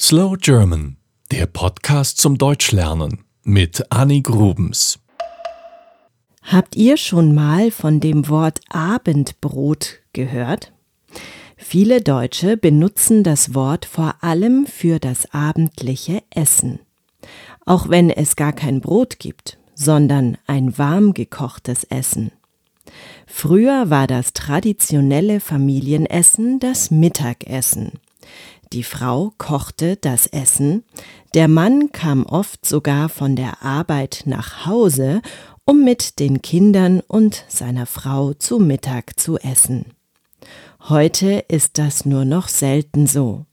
Slow German, der Podcast zum Deutschlernen mit Annie Grubens. Habt ihr schon mal von dem Wort Abendbrot gehört? Viele Deutsche benutzen das Wort vor allem für das abendliche Essen. Auch wenn es gar kein Brot gibt, sondern ein warm gekochtes Essen. Früher war das traditionelle Familienessen das Mittagessen. Die Frau kochte das Essen, der Mann kam oft sogar von der Arbeit nach Hause, um mit den Kindern und seiner Frau zu Mittag zu essen. Heute ist das nur noch selten so.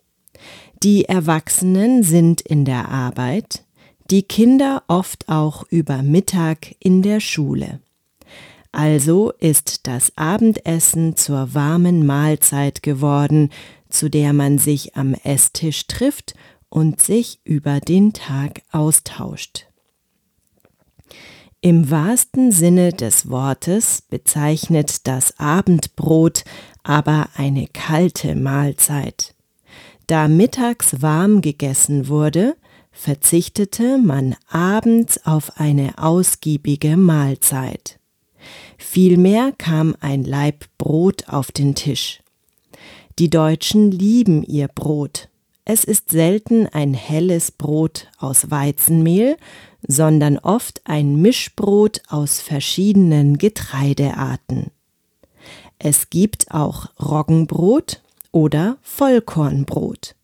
Die Erwachsenen sind in der Arbeit, die Kinder oft auch über Mittag in der Schule. Also ist das Abendessen zur warmen Mahlzeit geworden, zu der man sich am Esstisch trifft und sich über den Tag austauscht. Im wahrsten Sinne des Wortes bezeichnet das Abendbrot aber eine kalte Mahlzeit. Da mittags warm gegessen wurde, verzichtete man abends auf eine ausgiebige Mahlzeit. Vielmehr kam ein Laib Brot auf den Tisch. Die Deutschen lieben ihr Brot. Es ist selten ein helles Brot aus Weizenmehl, sondern oft ein Mischbrot aus verschiedenen Getreidearten. Es gibt auch Roggenbrot oder Vollkornbrot.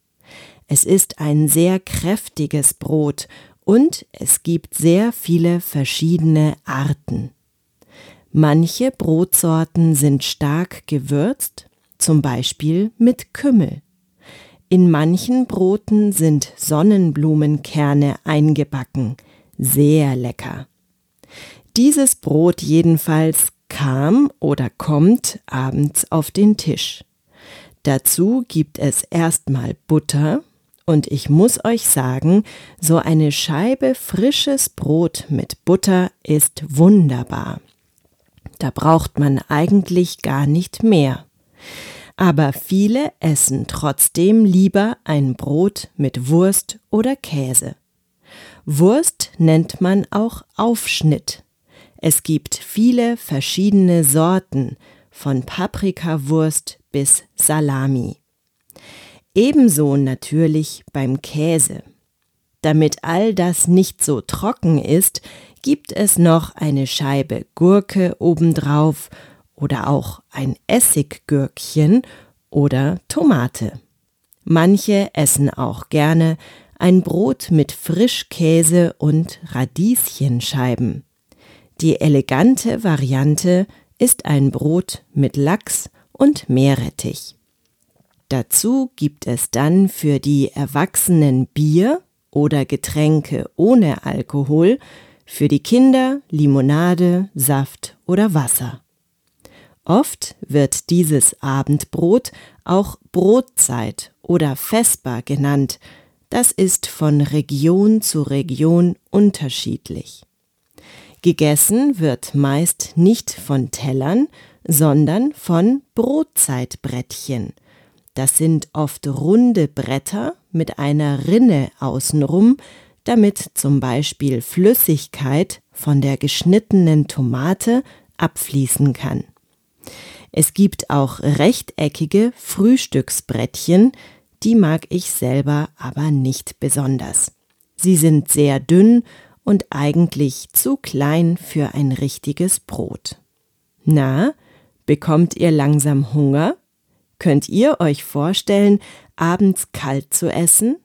Es ist ein sehr kräftiges Brot und es gibt sehr viele verschiedene Arten. Manche Brotsorten sind stark gewürzt, zum Beispiel mit Kümmel. In manchen Broten sind Sonnenblumenkerne eingebacken, sehr lecker. Dieses Brot jedenfalls kam oder kommt abends auf den Tisch. Dazu gibt es erstmal Butter, und ich muss euch sagen, so eine Scheibe frisches Brot mit Butter ist wunderbar. Da braucht man eigentlich gar nicht mehr. Aber viele essen trotzdem lieber ein Brot mit Wurst oder Käse. Wurst nennt man auch Aufschnitt. Es gibt viele verschiedene Sorten, von Paprikawurst bis Salami. Ebenso natürlich beim Käse. Damit all das nicht so trocken ist, gibt es noch eine Scheibe Gurke obendrauf oder auch ein Essiggürkchen oder Tomate. Manche essen auch gerne ein Brot mit Frischkäse und Radieschenscheiben. Die elegante Variante ist ein Brot mit Lachs und Meerrettich. Dazu gibt es dann für die Erwachsenen Bier oder Getränke ohne Alkohol für die Kinder Limonade, Saft oder Wasser. Oft wird dieses Abendbrot auch Brotzeit oder Vesper genannt. Das ist von Region zu Region unterschiedlich. Gegessen wird meist nicht von Tellern, sondern von Brotzeitbrettchen. Das sind oft runde Bretter mit einer Rinne außenrum, damit zum Beispiel Flüssigkeit von der geschnittenen Tomate abfließen kann. Es gibt auch rechteckige Frühstücksbrettchen, die mag ich selber aber nicht besonders. Sie sind sehr dünn und eigentlich zu klein für ein richtiges Brot. Na, bekommt ihr langsam Hunger? Könnt ihr euch vorstellen, abends kalt zu essen?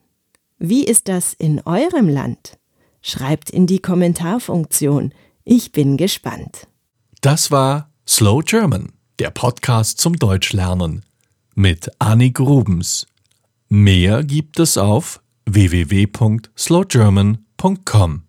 Wie ist das in eurem Land? Schreibt in die Kommentarfunktion. Ich bin gespannt. Das war Slow German, der Podcast zum Deutschlernen mit Annie Grubens. Mehr gibt es auf www.slowgerman.com.